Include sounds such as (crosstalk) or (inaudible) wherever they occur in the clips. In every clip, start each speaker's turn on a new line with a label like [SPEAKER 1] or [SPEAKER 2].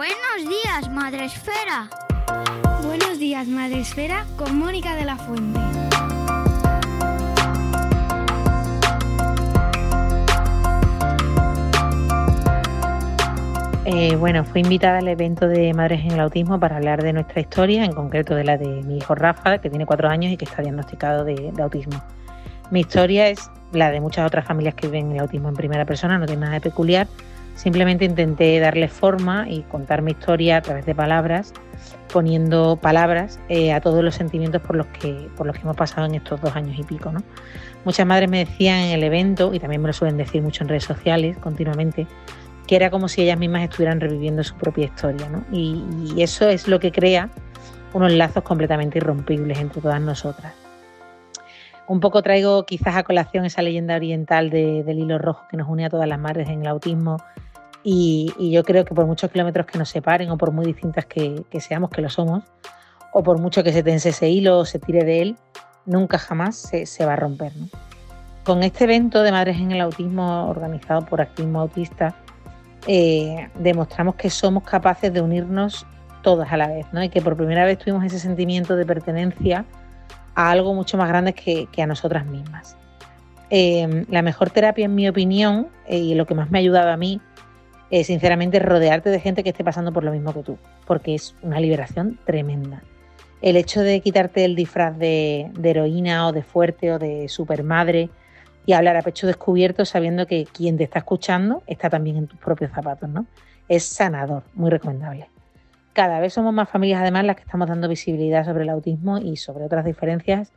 [SPEAKER 1] Buenos días, Madre Esfera. Buenos días, Madre Esfera, con Mónica de la Fuente.
[SPEAKER 2] Eh, bueno, fui invitada al evento de Madres en el Autismo para hablar de nuestra historia, en concreto de la de mi hijo Rafa, que tiene cuatro años y que está diagnosticado de, de autismo. Mi historia es la de muchas otras familias que viven el autismo en primera persona, no tiene nada de peculiar. Simplemente intenté darle forma y contar mi historia a través de palabras, poniendo palabras eh, a todos los sentimientos por los que por los que hemos pasado en estos dos años y pico. ¿no? Muchas madres me decían en el evento, y también me lo suelen decir mucho en redes sociales continuamente, que era como si ellas mismas estuvieran reviviendo su propia historia. ¿no? Y, eso es lo que crea unos lazos completamente irrompibles entre todas nosotras. Un poco traigo quizás a colación esa leyenda oriental de, del hilo rojo que nos une a todas las madres en el autismo y, y, yo creo que por muchos kilómetros que nos separen o por muy distintas que, que, seamos, que lo somos, o por mucho que se tense ese hilo o se tire de él, nunca jamás se, se va a romper. ¿no? Con este evento de Madres en el Autismo organizado por Activismo Autista, eh, demostramos que somos capaces de unirnos todas a la vez ¿no? y que por primera vez tuvimos ese sentimiento de pertenencia a algo mucho más grande que, que a nosotras mismas. Eh, la mejor terapia, en mi opinión, eh, y lo que más me ha ayudado a mí, es sinceramente rodearte de gente que esté pasando por lo mismo que tú, porque es una liberación tremenda. El hecho de quitarte el disfraz de, de heroína o de fuerte o de supermadre y hablar a pecho descubierto sabiendo que quien te está escuchando está también en tus propios zapatos, ¿no? Es sanador, muy recomendable. Cada vez somos más familias además las que estamos dando visibilidad sobre el autismo y sobre otras diferencias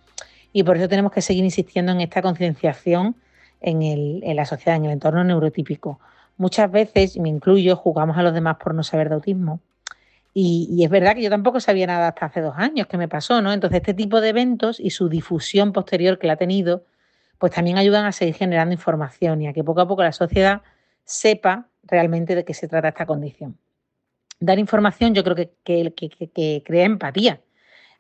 [SPEAKER 2] y por eso tenemos que seguir insistiendo en esta concienciación en, en, la sociedad, en el entorno neurotípico. Muchas veces, y me incluyo, jugamos a los demás por no saber de autismo. Y, es verdad que yo tampoco sabía nada hasta hace dos años que me pasó, ¿no? Entonces este tipo de eventos y su difusión posterior que la ha tenido, pues también ayudan a seguir generando información y a que poco a poco la sociedad sepa realmente de qué se trata esta condición dar información yo creo que, que, que, que crea empatía.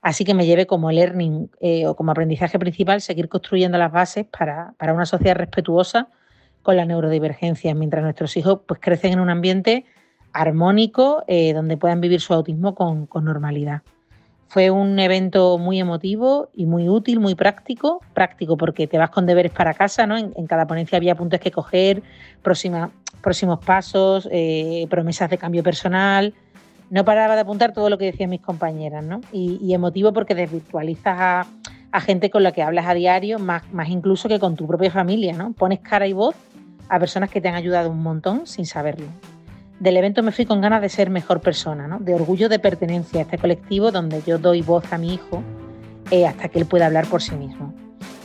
[SPEAKER 2] Así que me lleve como learning eh, o como aprendizaje principal seguir construyendo las bases para, para, una sociedad respetuosa con la neurodivergencia, mientras nuestros hijos pues, crecen en un ambiente armónico eh, donde puedan vivir su autismo con, normalidad. Fue un evento muy emotivo y muy útil, muy práctico. Práctico porque te vas con deberes para casa, ¿no? En, cada ponencia había puntos que coger, próxima, próximos pasos, eh, promesas de cambio personal. No paraba de apuntar todo lo que decían mis compañeras, ¿no? Y, y emotivo porque desvirtualizas a, a, gente con la que hablas a diario, más, más incluso que con tu propia familia, ¿no? Pones cara y voz a personas que te han ayudado un montón sin saberlo. Del evento me fui con ganas de ser mejor persona, ¿no? de orgullo de pertenencia a este colectivo donde yo doy voz a mi hijo eh, hasta que él pueda hablar por sí mismo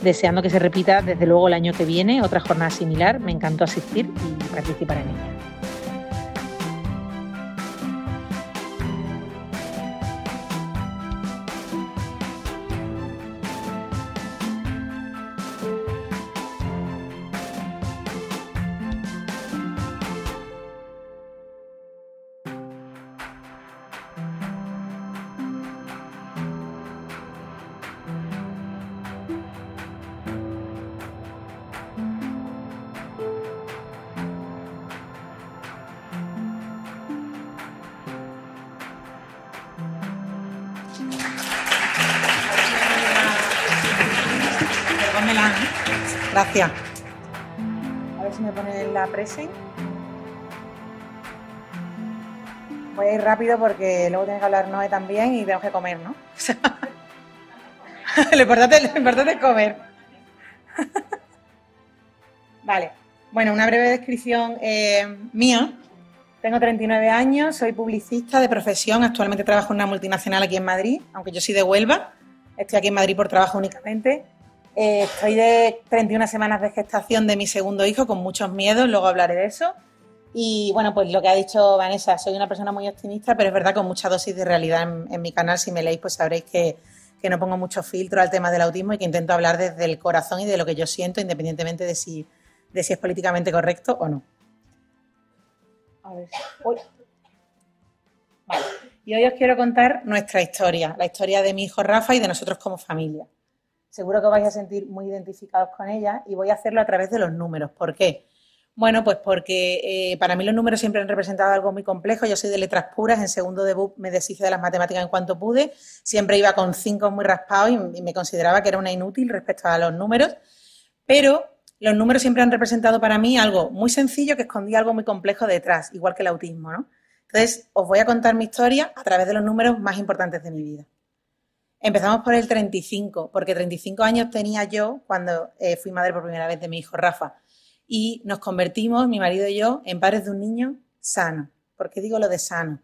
[SPEAKER 2] deseando que se repita desde luego el año que viene, otra jornada similar. Me encantó asistir y participar en ella. Gracias. A ver si me pone la presen. Voy a ir rápido porque luego tiene que hablar Noé también y tengo que comer, ¿no? (laughs) lo, importante, lo importante es comer. (laughs) vale. Bueno, una breve descripción eh, mía. Tengo 39 años, soy publicista de profesión, actualmente trabajo en una multinacional aquí en Madrid, aunque yo soy de Huelva, estoy aquí en Madrid por trabajo únicamente. Eh, estoy de 31 semanas de gestación de mi segundo hijo con muchos miedos, luego hablaré de eso. Y bueno, pues lo que ha dicho Vanessa, soy una persona muy optimista, pero es verdad con mucha dosis de realidad en, mi canal. Si me leéis, pues sabréis que, no pongo mucho filtro al tema del autismo y que intento hablar desde el corazón y de lo que yo siento, independientemente de si es políticamente correcto o no. A ver. Vale. Y hoy os quiero contar nuestra historia, la historia de mi hijo Rafa y de nosotros como familia. Seguro que vais a sentir muy identificados con ella y voy a hacerlo a través de los números. ¿Por qué? Bueno, pues porque eh, para mí los números siempre han representado algo muy complejo. Yo soy de letras puras, en segundo debut me deshice de las matemáticas en cuanto pude. Siempre iba con cinco muy raspados y me consideraba que era una inútil respecto a los números. Pero los números siempre han representado para mí algo muy sencillo que escondía algo muy complejo detrás, igual que el autismo, ¿no? Entonces, os voy a contar mi historia a través de los números más importantes de mi vida. Empezamos por el 35, porque 35 años tenía yo cuando eh, fui madre por primera vez de mi hijo Rafa. Y nos convertimos, mi marido y yo, en padres de un niño sano. ¿Por qué digo lo de sano?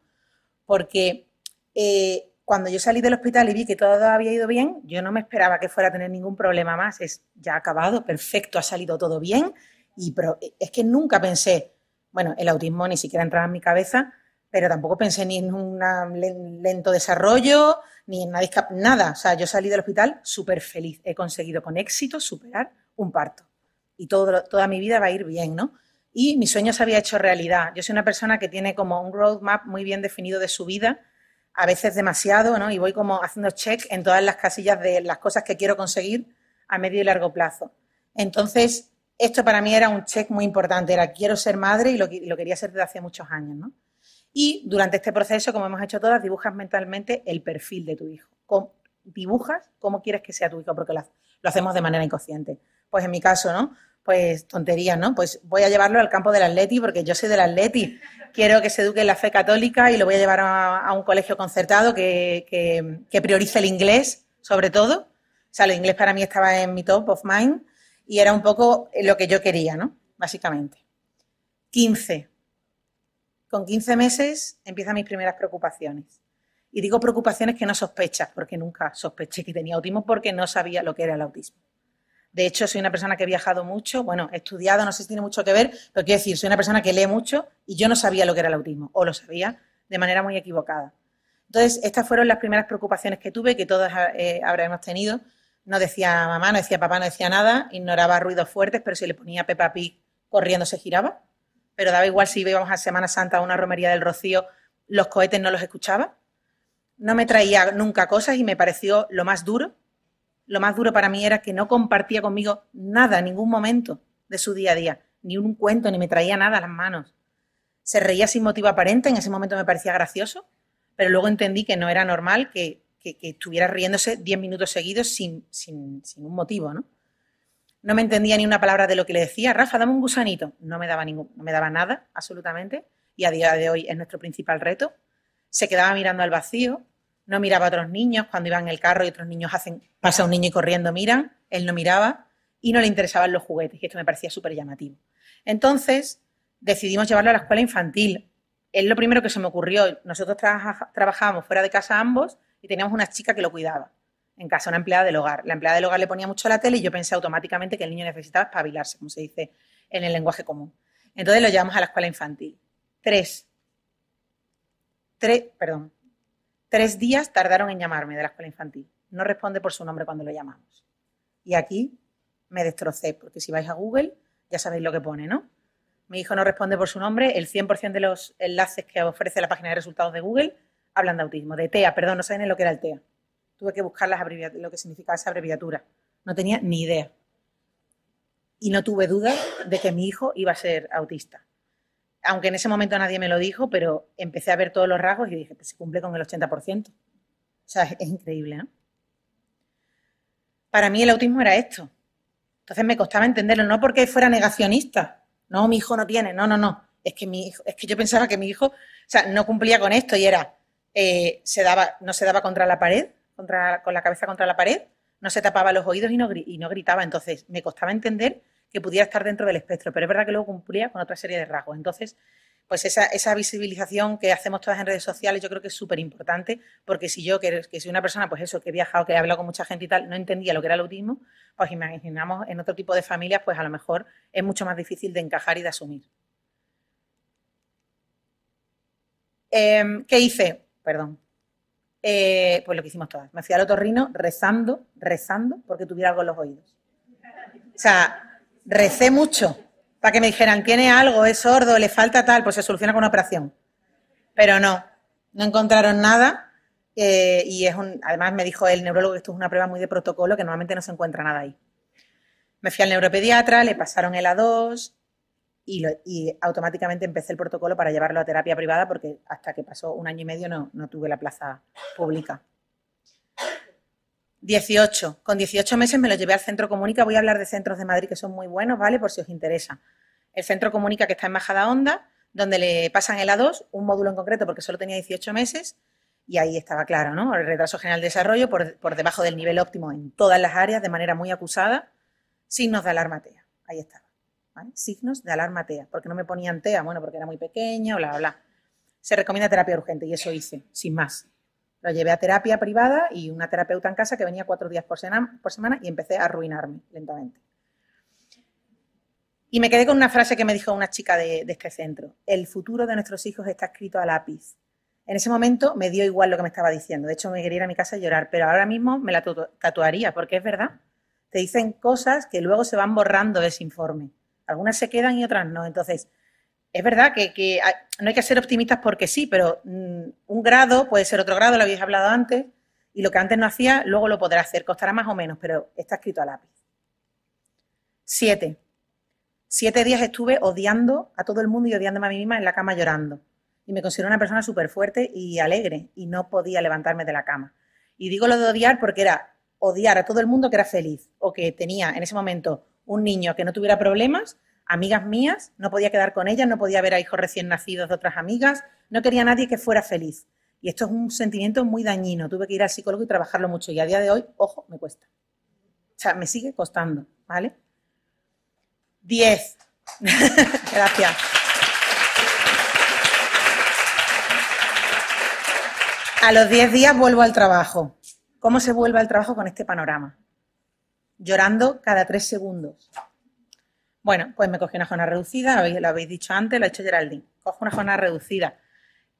[SPEAKER 2] Porque eh, cuando yo salí del hospital y vi que todo había ido bien, yo no me esperaba que fuera a tener ningún problema más. Es ya acabado, perfecto, ha salido todo bien. Y pero es que nunca pensé, bueno, el autismo ni siquiera entraba en mi cabeza, pero tampoco pensé ni en un lento desarrollo, ni en nada, nada. O sea, yo salí del hospital súper feliz. He conseguido con éxito superar un parto. Y todo, toda mi vida va a ir bien, ¿no? Y mi sueño se había hecho realidad. Yo soy una persona que tiene como un roadmap muy bien definido de su vida a veces demasiado, ¿no? Y voy como haciendo check en todas las casillas de las cosas que quiero conseguir a medio y largo plazo. Entonces, esto para mí era un check muy importante, era quiero ser madre y lo, quería ser desde hace muchos años, ¿no? Y durante este proceso, como hemos hecho todas, dibujas mentalmente el perfil de tu hijo. dibujas cómo quieres que sea tu hijo, porque lo, lo hacemos de manera inconsciente. Pues en mi caso, ¿no? Pues tonterías, ¿no? Pues voy a llevarlo al campo del atleti porque yo soy del atleti quiero que se eduque en la fe católica y lo voy a llevar a, un colegio concertado que, que, priorice el inglés, sobre todo. O sea, el inglés para mí estaba en mi top of mind y era un poco lo que yo quería, ¿no? Básicamente. 15. Con 15 meses empiezan mis primeras preocupaciones. Y digo preocupaciones que no sospechas, porque nunca sospeché que tenía autismo porque no sabía lo que era el autismo. De hecho, soy una persona que he viajado mucho, bueno, he estudiado, no sé si tiene mucho que ver, pero quiero decir, soy una persona que lee mucho y yo no sabía lo que era el autismo, o lo sabía de manera muy equivocada. Entonces, estas fueron las primeras preocupaciones que tuve, que todas eh, habremos tenido. No decía mamá, no decía papá, no decía nada, ignoraba ruidos fuertes, pero si le ponía Peppa Pig corriendo se giraba. Pero daba igual si íbamos a Semana Santa a una romería del Rocío, los cohetes no los escuchaba. No me traía nunca cosas y me pareció lo más duro lo más duro para mí era que no compartía conmigo nada, ningún momento de su día a día, ni un cuento, ni me traía nada a las manos. Se reía sin motivo aparente, en ese momento me parecía gracioso, pero luego entendí que no era normal que, estuviera riéndose diez minutos seguidos sin, sin, un motivo, ¿no? No me entendía ni una palabra de lo que le decía. Rafa, dame un gusanito. No me daba ningún, no me daba nada, absolutamente. Y a día de hoy es nuestro principal reto. Se quedaba mirando al vacío, no miraba a otros niños, cuando iban en el carro y otros niños hacen, pasa un niño y corriendo miran, él no miraba y no le interesaban los juguetes, y esto me parecía súper llamativo. Entonces, decidimos llevarlo a la escuela infantil. Es lo primero que se me ocurrió. Nosotros trabajábamos fuera de casa ambos y teníamos una chica que lo cuidaba en casa, una empleada del hogar. La empleada del hogar le ponía mucho la tele y yo pensé automáticamente que el niño necesitaba espabilarse, como se dice en el lenguaje común. Entonces lo llevamos a la escuela infantil. Tres. Tres, perdón, Tres días tardaron en llamarme de la escuela infantil. No responde por su nombre cuando lo llamamos. Y aquí me destrocé, porque si vais a Google ya sabéis lo que pone, ¿no? Mi hijo no responde por su nombre, el 100% de los enlaces que ofrece la página de resultados de Google hablan de autismo, de TEA, perdón, no saben lo que era el TEA. Tuve que buscar lo que significaba esa abreviatura. No tenía ni idea. Y no tuve duda de que mi hijo iba a ser autista aunque en ese momento nadie me lo dijo, pero empecé a ver todos los rasgos y dije, pues se cumple con el 80%. O sea, es, increíble, ¿no? Para mí el autismo era esto. Entonces me costaba entenderlo, no porque fuera negacionista, no, mi hijo no tiene, no, no, no, es que mi hijo, es que yo pensaba que mi hijo, o sea, no cumplía con esto y era, eh, se daba, no se daba contra la pared, contra, con la cabeza contra la pared, no se tapaba los oídos y no, gritaba, entonces me costaba entender que pudiera estar dentro del espectro, pero es verdad que luego cumplía con otra serie de rasgos. Entonces, pues esa, esa, visibilización que hacemos todas en redes sociales yo creo que es súper importante, porque si yo, que, que, una persona, pues eso, que he viajado, que he hablado con mucha gente y tal, no entendía lo que era el autismo, pues imaginamos en otro tipo de familias, pues a lo mejor es mucho más difícil de encajar y de asumir. Em, ¿Qué hice? Perdón. Eh, pues lo que hicimos todas. Me fui al otorrino rezando, rezando, porque tuviera algo en los oídos. O sea, recé mucho para que me dijeran, tiene algo, es sordo, le falta tal, pues se soluciona con una operación. Pero no, no encontraron nada eh, y es un, además me dijo el neurólogo que esto es una prueba muy de protocolo, que normalmente no se encuentra nada ahí. Me fui al neuropediatra, le pasaron el A2 y, automáticamente empecé el protocolo para llevarlo a terapia privada porque hasta que pasó un año y medio no, tuve la plaza pública. 18. Con 18 meses me lo llevé al Centro Comunica. Voy a hablar de centros de Madrid que son muy buenos, ¿vale? Por si os interesa. El Centro Comunica que está en Majada Honda, donde le pasan el A2, un módulo en concreto porque solo tenía 18 meses, y ahí estaba claro, ¿no? El retraso general de desarrollo por, debajo del nivel óptimo en todas las áreas de manera muy acusada. Signos de alarma TEA. Ahí estaba. Signos de alarma TEA. porque no me ponían TEA? Bueno, porque era muy pequeña, bla, bla, bla. Se recomienda terapia urgente y eso hice, sin más. Lo llevé a terapia privada y una terapeuta en casa que venía cuatro días por semana, y empecé a arruinarme lentamente. Y me quedé con una frase que me dijo una chica de, este centro. El futuro de nuestros hijos está escrito a lápiz. En ese momento me dio igual lo que me estaba diciendo. De hecho, me quería ir a mi casa a llorar, pero ahora mismo me la tatuaría, porque es verdad. Te dicen cosas que luego se van borrando de ese informe. Algunas se quedan y otras no. Entonces, es verdad que, no hay que ser optimistas porque sí, pero mm, un grado puede ser otro grado, lo habéis hablado antes, y lo que antes no hacía, luego lo podrá hacer, costará más o menos, pero está escrito a lápiz. Siete. Siete días estuve odiando a todo el mundo y odiándome a mí misma en la cama llorando. Y me considero una persona súper fuerte y alegre y no podía levantarme de la cama. Y digo lo de odiar porque era odiar a todo el mundo que era feliz o que tenía en ese momento un niño que no tuviera problemas amigas mías, no podía quedar con ellas, no podía ver a hijos recién nacidos de otras amigas, no quería nadie que fuera feliz. Y esto es un sentimiento muy dañino. Tuve que ir al psicólogo y trabajarlo mucho. Y a día de hoy, ojo, me cuesta. O sea, me sigue costando, ¿vale? Diez. (laughs) Gracias. A los diez días vuelvo al trabajo. ¿Cómo se vuelve al trabajo con este panorama? Llorando cada tres segundos. Bueno, pues me cogí una jornada reducida, lo habéis dicho antes, lo ha hecho Geraldine. Cojo una jornada reducida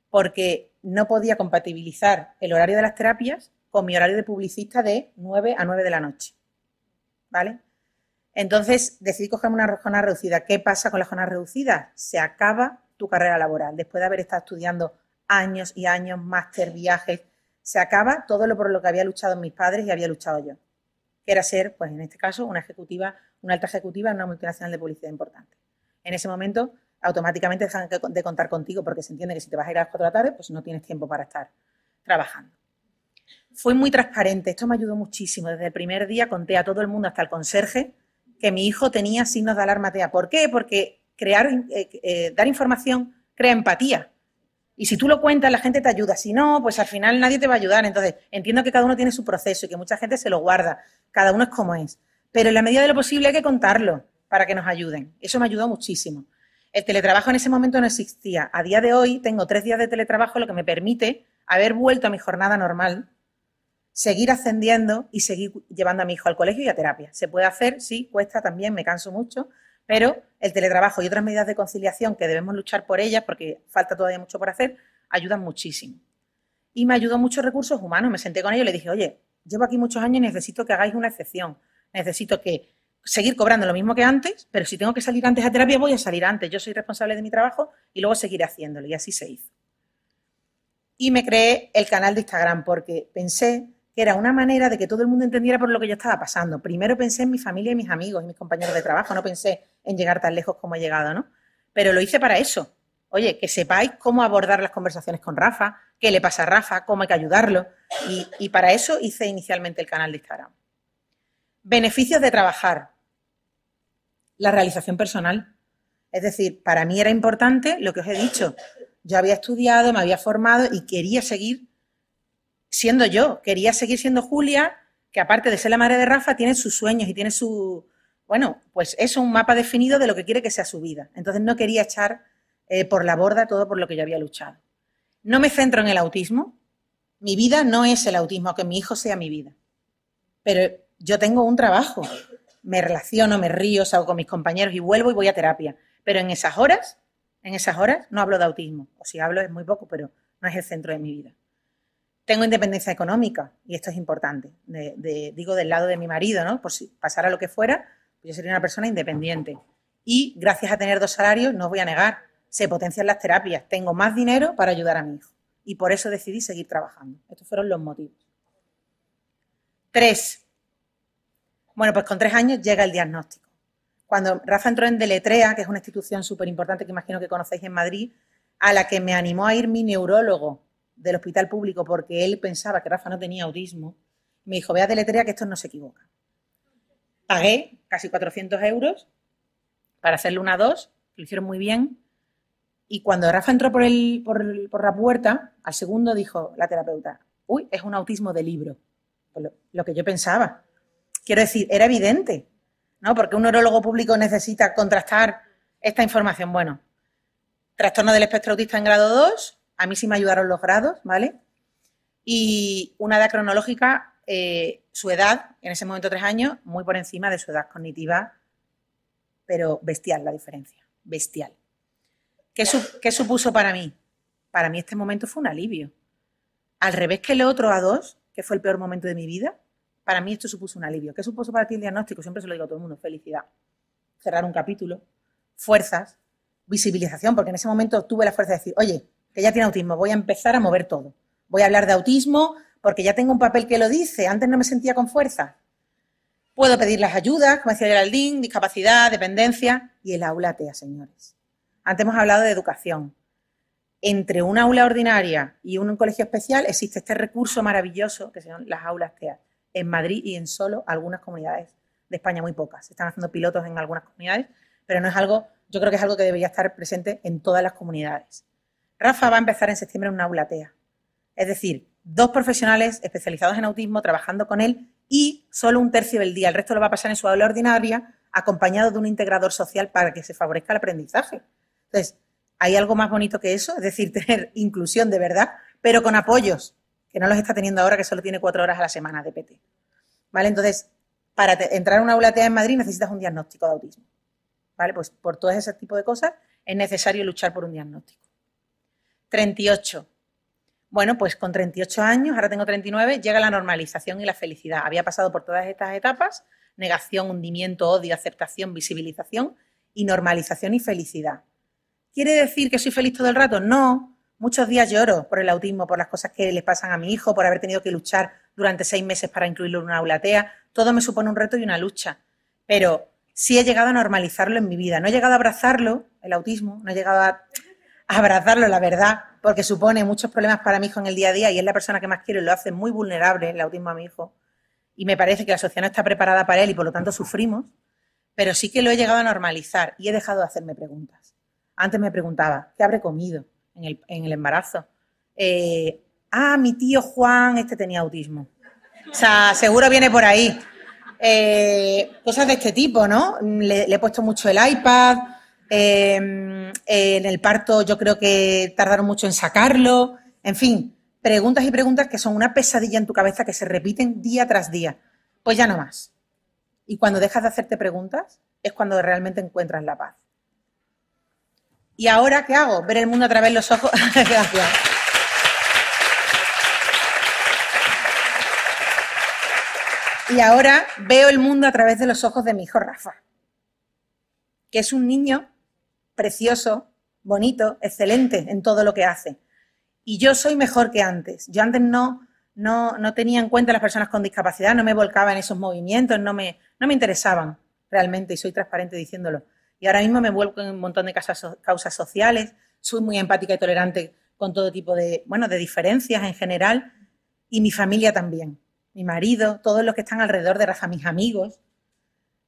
[SPEAKER 2] porque no podía compatibilizar el horario de las terapias con mi horario de publicista de 9 a 9 de la noche. ¿Vale? Entonces decidí cogerme una jornada reducida. ¿Qué pasa con la jornada reducida? Se acaba tu carrera laboral. Después de haber estado estudiando años y años, máster, viajes, se acaba todo lo por lo que había luchado mis padres y había luchado yo. Que era ser, pues en este caso, una ejecutiva una alta ejecutiva en una multinacional de publicidad importante. En ese momento, automáticamente dejan de contar contigo porque se entiende que si te vas a ir a las 4 de la tarde, pues no tienes tiempo para estar trabajando. Fui muy transparente, esto me ayudó muchísimo. Desde el primer día conté a todo el mundo, hasta el conserje, que mi hijo tenía signos de alarma TEA. ¿Por qué? Porque crear, eh, eh, dar información crea empatía. Y si tú lo cuentas, la gente te ayuda. Si no, pues al final nadie te va a ayudar. Entonces, entiendo que cada uno tiene su proceso y que mucha gente se lo guarda. Cada uno es como es. Pero en la medida de lo posible hay que contarlo para que nos ayuden. Eso me ayudó muchísimo. El teletrabajo en ese momento no existía. A día de hoy tengo tres días de teletrabajo, lo que me permite haber vuelto a mi jornada normal, seguir ascendiendo y seguir llevando a mi hijo al colegio y a terapia. Se puede hacer, sí, cuesta también, me canso mucho, pero el teletrabajo y otras medidas de conciliación que debemos luchar por ellas, porque falta todavía mucho por hacer, ayudan muchísimo. Y me ayudó muchos recursos humanos. Me senté con ellos y le dije, oye, llevo aquí muchos años y necesito que hagáis una excepción necesito que seguir cobrando lo mismo que antes, pero si tengo que salir antes a terapia, voy a salir antes. Yo soy responsable de mi trabajo y luego seguiré haciéndolo. Y así se hizo. Y me creé el canal de Instagram porque pensé que era una manera de que todo el mundo entendiera por lo que yo estaba pasando. Primero pensé en mi familia y mis amigos y mis compañeros de trabajo, no pensé en llegar tan lejos como he llegado, ¿no? Pero lo hice para eso. Oye, que sepáis cómo abordar las conversaciones con Rafa, qué le pasa a Rafa, cómo hay que ayudarlo. y para eso hice inicialmente el canal de Instagram. Beneficios de trabajar. la realización personal. Es decir, para mí era importante lo que os he dicho. Yo había estudiado, me había formado y quería seguir siendo yo, quería seguir siendo Julia, que aparte de ser la madre de Rafa, tiene sus sueños y tiene su, bueno, pues es un mapa definido de lo que quiere que sea su vida. Entonces no quería echar eh, por la borda todo por lo que yo había luchado. No me centro en el autismo. Mi vida no es el autismo, que mi hijo sea mi vida. Pero yo tengo un trabajo. Me relaciono, me río, salgo con mis compañeros y vuelvo y voy a terapia. Pero en esas horas, en esas horas no hablo de autismo. O si hablo es muy poco, pero no es el centro de mi vida. Tengo independencia económica y esto es importante. digo del lado de mi marido, ¿no? Por si pasara lo que fuera, yo sería una persona independiente. Y gracias a tener dos salarios, no os voy a negar, se potencian las terapias. Tengo más dinero para ayudar a mi hijo. Y por eso decidí seguir trabajando. Estos fueron los motivos. Tres. Bueno, pues con tres años llega el diagnóstico. Cuando Rafa entró en Deletrea, que es una institución súper importante que imagino que conocéis en Madrid, a la que me animó a ir mi neurólogo del hospital público porque él pensaba que Rafa no tenía autismo, me dijo, ve a Deletrea que esto no se equivoca. Pagué casi 400 euros para hacerle una dos, lo hicieron muy bien. Y cuando Rafa entró por, el, por, la puerta, al segundo dijo la terapeuta, uy, es un autismo de libro. Pues lo, que yo pensaba. Quiero decir, era evidente, ¿no? Porque un neurólogo público necesita contrastar esta información. Bueno, trastorno del espectro autista en grado 2, a mí sí me ayudaron los grados, ¿vale? Y una edad cronológica eh, su edad, en ese momento tres años, muy por encima de su edad cognitiva, pero bestial la diferencia, bestial. ¿Qué, supuso para mí? Para mí este momento fue un alivio. Al revés que el otro a dos, que fue el peor momento de mi vida, para mí esto supuso un alivio. ¿Qué supuso para ti el diagnóstico? Siempre se lo digo a todo el mundo, felicidad. Cerrar un capítulo, fuerzas, visibilización, porque en ese momento tuve la fuerza de decir, oye, que ya tiene autismo, voy a empezar a mover todo. Voy a hablar de autismo, porque ya tengo un papel que lo dice, antes no me sentía con fuerza. Puedo pedir las ayudas, como decía Geraldine, discapacidad, dependencia y el aula TEA, señores. Antes hemos hablado de educación. Entre una aula ordinaria y un colegio especial existe este recurso maravilloso que son las aulas TEA. En Madrid y en solo algunas comunidades de España, muy pocas. Se están haciendo pilotos en algunas comunidades, pero no es algo, yo creo que es algo que debería estar presente en todas las comunidades. Rafa va a empezar en septiembre en una aula TEA. Es decir, dos profesionales especializados en autismo trabajando con él y solo un tercio del día. El resto lo va a pasar en su aula ordinaria acompañado de un integrador social para que se favorezca el aprendizaje. Entonces, ¿hay algo más bonito que eso? Es decir, (laughs) tener inclusión de verdad, pero con apoyos, que no los está teniendo ahora, que solo tiene cuatro horas a la semana de PT. ¿Vale? Entonces, para entrar a una aula en Madrid necesitas un diagnóstico de autismo. ¿Vale? Pues por todo ese tipo de cosas es necesario luchar por un diagnóstico. 38. Bueno, pues con 38 años, ahora tengo 39, llega la normalización y la felicidad. Había pasado por todas estas etapas, negación, hundimiento, odio, aceptación, visibilización y normalización y felicidad. ¿Quiere decir que soy feliz todo el rato? No. Muchos días lloro por el autismo, por las cosas que le pasan a mi hijo, por haber tenido que luchar durante seis meses para incluirlo en una aula TEA. Todo me supone un reto y una lucha. Pero sí he llegado a normalizarlo en mi vida. No he llegado a abrazarlo, el autismo, no he llegado a abrazarlo, la verdad, porque supone muchos problemas para mi hijo en el día a día y es la persona que más quiero y lo hace muy vulnerable el autismo a mi hijo. Y me parece que la sociedad no está preparada para él y por lo tanto sufrimos, pero sí que lo he llegado a normalizar y he dejado de hacerme preguntas. Antes me preguntaba, ¿qué habré comido en el, embarazo? Eh, ah, mi tío Juan, este tenía autismo. O sea, seguro viene por ahí. Eh, cosas de este tipo, ¿no? Le, le, he puesto mucho el iPad, Em, en el parto yo creo que tardaron mucho en sacarlo. En fin, preguntas y preguntas que son una pesadilla en tu cabeza que se repiten día tras día. Pues ya no más. Y cuando dejas de hacerte preguntas es cuando realmente encuentras la paz. ¿Y ahora qué hago? Ver el mundo a través de los ojos. (laughs) Gracias. Y ahora veo el mundo a través de los ojos de mi hijo Rafa, que es un niño precioso, bonito, excelente en todo lo que hace. Y yo soy mejor que antes. Yo antes no, no, no tenía en cuenta a las personas con discapacidad, no me volcaba en esos movimientos, no me, no me interesaban realmente, y soy transparente diciéndolo. Y ahora mismo me vuelco en un montón de causas, causas sociales, soy muy empática y tolerante con todo tipo de, bueno, de diferencias en general, y mi familia también, mi marido, todos los que están alrededor de Rafa, mis amigos.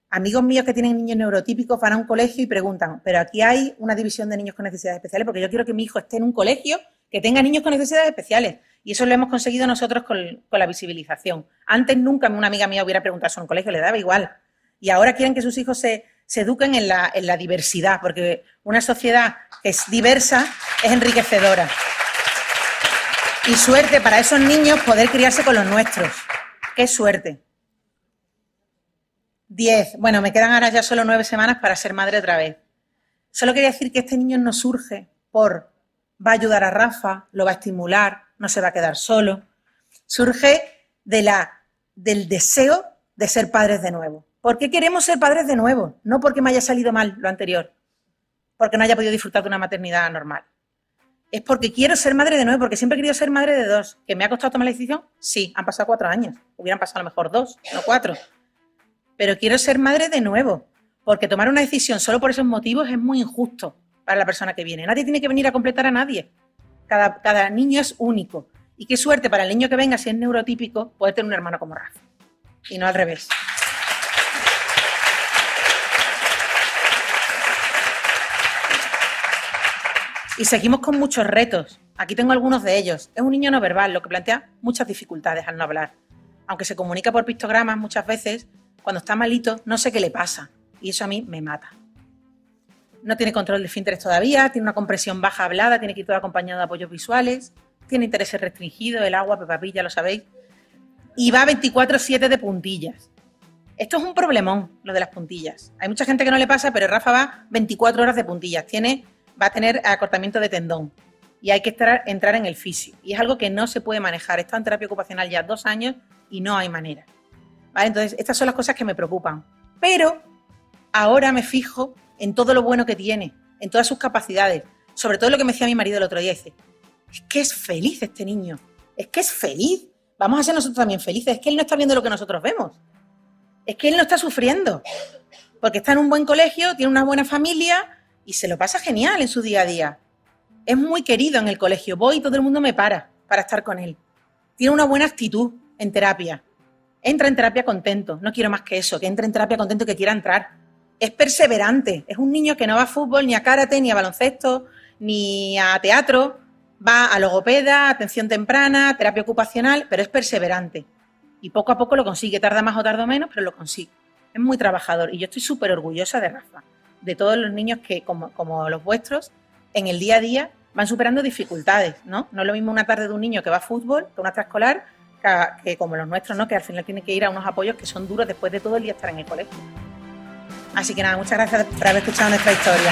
[SPEAKER 2] Amigos míos que tienen niños neurotípicos van a un colegio y preguntan, pero aquí hay una división de niños con necesidades especiales, porque yo quiero que mi hijo esté en un colegio que tenga niños con necesidades especiales. Y eso lo hemos conseguido nosotros con, la visibilización. Antes nunca una amiga mía hubiera preguntado eso en un colegio, le daba igual. Y ahora quieren que sus hijos se, eduquen en la, en la diversidad, porque una sociedad que es diversa es enriquecedora. Y suerte para esos niños poder criarse con los nuestros. Qué suerte. Diez. Bueno, me quedan ahora ya solo nueve semanas para ser madre otra vez. Solo quería decir que este niño no surge por va a ayudar a Rafa, lo va a estimular, no se va a quedar solo. Surge de la, del deseo de ser padres de nuevo. ¿Por qué queremos ser padres de nuevo? No porque me haya salido mal lo anterior, porque no haya podido disfrutar de una maternidad normal. Es porque quiero ser madre de nuevo, porque siempre he querido ser madre de dos. ¿Que me ha costado tomar la decisión? Sí, han pasado cuatro años. Hubieran pasado a lo mejor dos, no cuatro pero quiero ser madre de nuevo, porque tomar una decisión solo por esos motivos es muy injusto para la persona que viene. Nadie tiene que venir a completar a nadie. Cada, cada niño es único. Y qué suerte para el niño que venga, si es neurotípico, poder tener un hermano como Rafa. Y no al revés. Y seguimos con muchos retos. Aquí tengo algunos de ellos. Es un niño no verbal, lo que plantea muchas dificultades al no hablar. Aunque se comunica por pictogramas muchas veces, cuando está malito, no sé qué le pasa. Y eso a mí me mata. No tiene control de esfínteres todavía, tiene una compresión baja hablada, tiene que ir todo acompañado de apoyos visuales, tiene intereses restringidos, el agua, pepapilla, lo sabéis. Y va 24-7 de puntillas. Esto es un problemón, lo de las puntillas. Hay mucha gente que no le pasa, pero Rafa va 24 horas de puntillas. Tiene, va a tener acortamiento de tendón y hay que entrar en el fisio. Y es algo que no se puede manejar. Está en terapia ocupacional ya dos años y no hay manera. Entonces, estas son las cosas que me preocupan. Pero ahora me fijo en todo lo bueno que tiene, en todas sus capacidades. Sobre todo lo que me decía mi marido el otro día, dice, es que es feliz este niño, es que es feliz. Vamos a ser nosotros también felices, es que él no está viendo lo que nosotros vemos. Es que él no está sufriendo, porque está en un buen colegio, tiene una buena familia y se lo pasa genial en su día a día. Es muy querido en el colegio, voy y todo el mundo me para para estar con él. Tiene una buena actitud en terapia entra en terapia contento, no quiero más que eso, que entre en terapia contento que quiera entrar. Es perseverante, es un niño que no va a fútbol, ni a karate, ni a baloncesto, ni a teatro, va a logopeda, atención temprana, terapia ocupacional, pero es perseverante. Y poco a poco lo consigue, tarda más o tarda menos, pero lo consigue. Es muy trabajador y yo estoy súper orgullosa de Rafa, de todos los niños que, como, como los vuestros, en el día a día van superando dificultades, ¿no? No es lo mismo una tarde de un niño que va a fútbol que una extraescolar que, como los nuestros, ¿no? que al final tiene que ir a unos apoyos que son duros después de todo el día estar en el colegio. Así que nada, muchas gracias por haber escuchado nuestra historia.